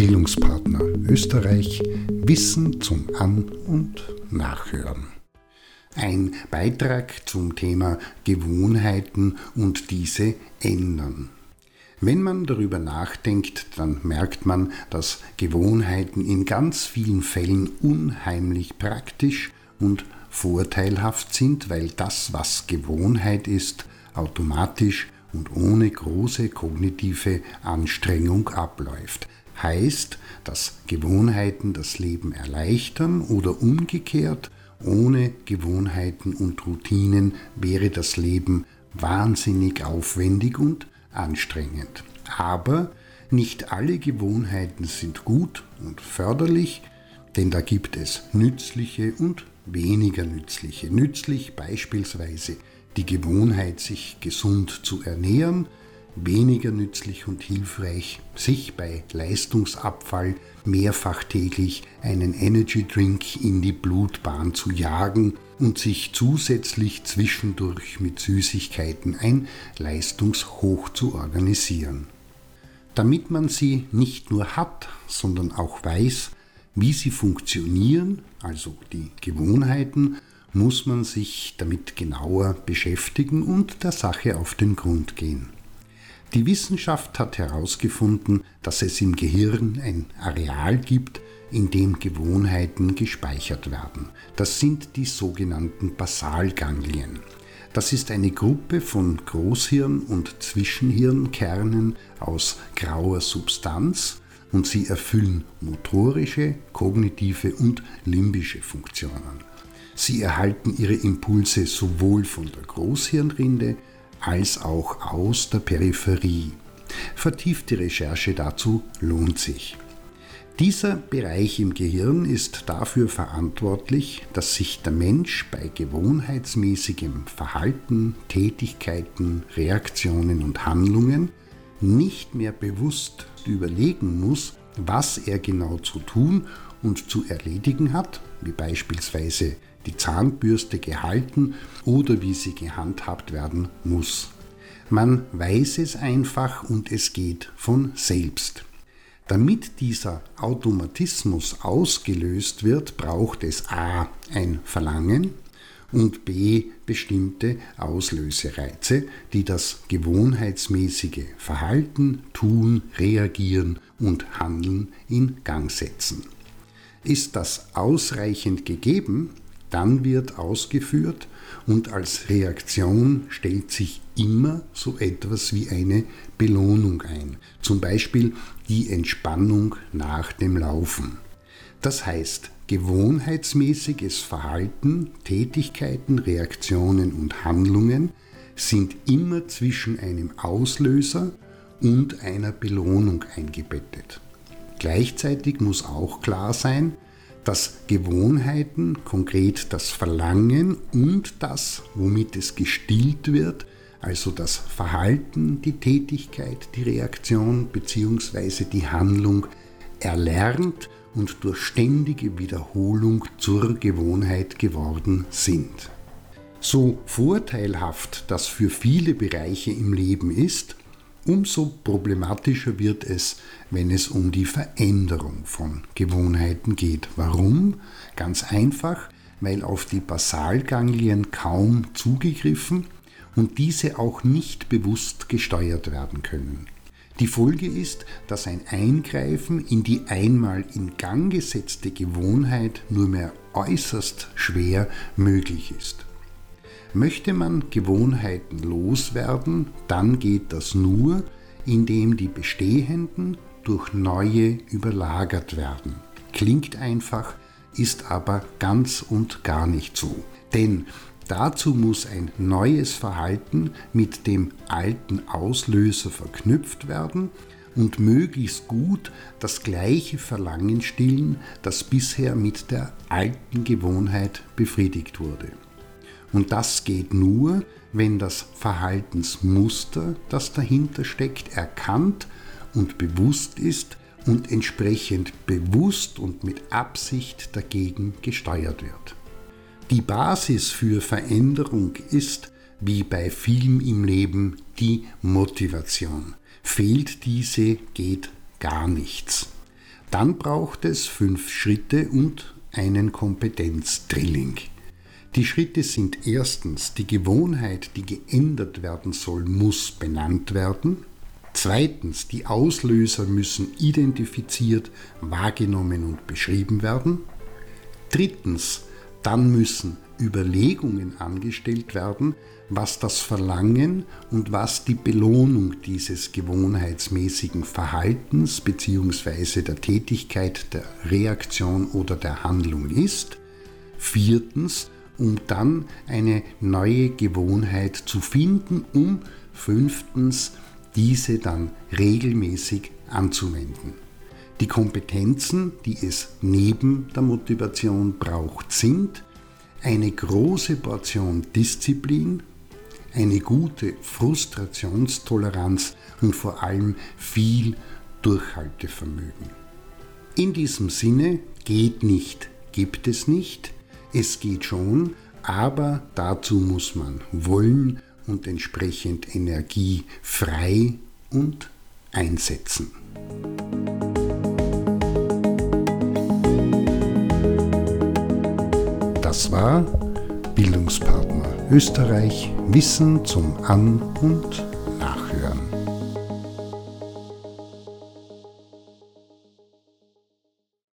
Bildungspartner Österreich Wissen zum An- und Nachhören. Ein Beitrag zum Thema Gewohnheiten und diese ändern. Wenn man darüber nachdenkt, dann merkt man, dass Gewohnheiten in ganz vielen Fällen unheimlich praktisch und vorteilhaft sind, weil das, was Gewohnheit ist, automatisch und ohne große kognitive Anstrengung abläuft. Heißt, dass Gewohnheiten das Leben erleichtern oder umgekehrt, ohne Gewohnheiten und Routinen wäre das Leben wahnsinnig aufwendig und anstrengend. Aber nicht alle Gewohnheiten sind gut und förderlich, denn da gibt es nützliche und weniger nützliche. Nützlich beispielsweise die Gewohnheit, sich gesund zu ernähren, weniger nützlich und hilfreich, sich bei Leistungsabfall mehrfach täglich einen Energy Drink in die Blutbahn zu jagen und sich zusätzlich zwischendurch mit Süßigkeiten ein Leistungshoch zu organisieren. Damit man sie nicht nur hat, sondern auch weiß, wie sie funktionieren, also die Gewohnheiten, muss man sich damit genauer beschäftigen und der Sache auf den Grund gehen. Die Wissenschaft hat herausgefunden, dass es im Gehirn ein Areal gibt, in dem Gewohnheiten gespeichert werden. Das sind die sogenannten Basalganglien. Das ist eine Gruppe von Großhirn- und Zwischenhirnkernen aus grauer Substanz und sie erfüllen motorische, kognitive und limbische Funktionen. Sie erhalten ihre Impulse sowohl von der Großhirnrinde als auch aus der Peripherie. Vertiefte Recherche dazu lohnt sich. Dieser Bereich im Gehirn ist dafür verantwortlich, dass sich der Mensch bei gewohnheitsmäßigem Verhalten, Tätigkeiten, Reaktionen und Handlungen nicht mehr bewusst überlegen muss, was er genau zu tun und zu erledigen hat, wie beispielsweise die Zahnbürste gehalten oder wie sie gehandhabt werden muss. Man weiß es einfach und es geht von selbst. Damit dieser Automatismus ausgelöst wird, braucht es a. ein Verlangen und b. bestimmte Auslösereize, die das gewohnheitsmäßige Verhalten, Tun, Reagieren und Handeln in Gang setzen. Ist das ausreichend gegeben, dann wird ausgeführt und als Reaktion stellt sich immer so etwas wie eine Belohnung ein, zum Beispiel die Entspannung nach dem Laufen. Das heißt, gewohnheitsmäßiges Verhalten, Tätigkeiten, Reaktionen und Handlungen sind immer zwischen einem Auslöser und einer Belohnung eingebettet. Gleichzeitig muss auch klar sein, dass Gewohnheiten, konkret das Verlangen und das, womit es gestillt wird, also das Verhalten, die Tätigkeit, die Reaktion bzw. die Handlung, erlernt und durch ständige Wiederholung zur Gewohnheit geworden sind. So vorteilhaft das für viele Bereiche im Leben ist, Umso problematischer wird es, wenn es um die Veränderung von Gewohnheiten geht. Warum? Ganz einfach, weil auf die Basalganglien kaum zugegriffen und diese auch nicht bewusst gesteuert werden können. Die Folge ist, dass ein Eingreifen in die einmal in Gang gesetzte Gewohnheit nur mehr äußerst schwer möglich ist. Möchte man Gewohnheiten loswerden, dann geht das nur, indem die bestehenden durch neue überlagert werden. Klingt einfach, ist aber ganz und gar nicht so. Denn dazu muss ein neues Verhalten mit dem alten Auslöser verknüpft werden und möglichst gut das gleiche Verlangen stillen, das bisher mit der alten Gewohnheit befriedigt wurde. Und das geht nur, wenn das Verhaltensmuster, das dahinter steckt, erkannt und bewusst ist und entsprechend bewusst und mit Absicht dagegen gesteuert wird. Die Basis für Veränderung ist, wie bei vielem im Leben, die Motivation. Fehlt diese, geht gar nichts. Dann braucht es fünf Schritte und einen Kompetenzdrilling. Die Schritte sind erstens, die Gewohnheit, die geändert werden soll, muss benannt werden. Zweitens, die Auslöser müssen identifiziert, wahrgenommen und beschrieben werden. Drittens, dann müssen Überlegungen angestellt werden, was das Verlangen und was die Belohnung dieses gewohnheitsmäßigen Verhaltens bzw. der Tätigkeit, der Reaktion oder der Handlung ist. Viertens, um dann eine neue Gewohnheit zu finden, um fünftens diese dann regelmäßig anzuwenden. Die Kompetenzen, die es neben der Motivation braucht, sind eine große Portion Disziplin, eine gute Frustrationstoleranz und vor allem viel Durchhaltevermögen. In diesem Sinne geht nicht, gibt es nicht, es geht schon, aber dazu muss man wollen und entsprechend Energie frei und einsetzen. Das war Bildungspartner Österreich Wissen zum An- und Nachhören.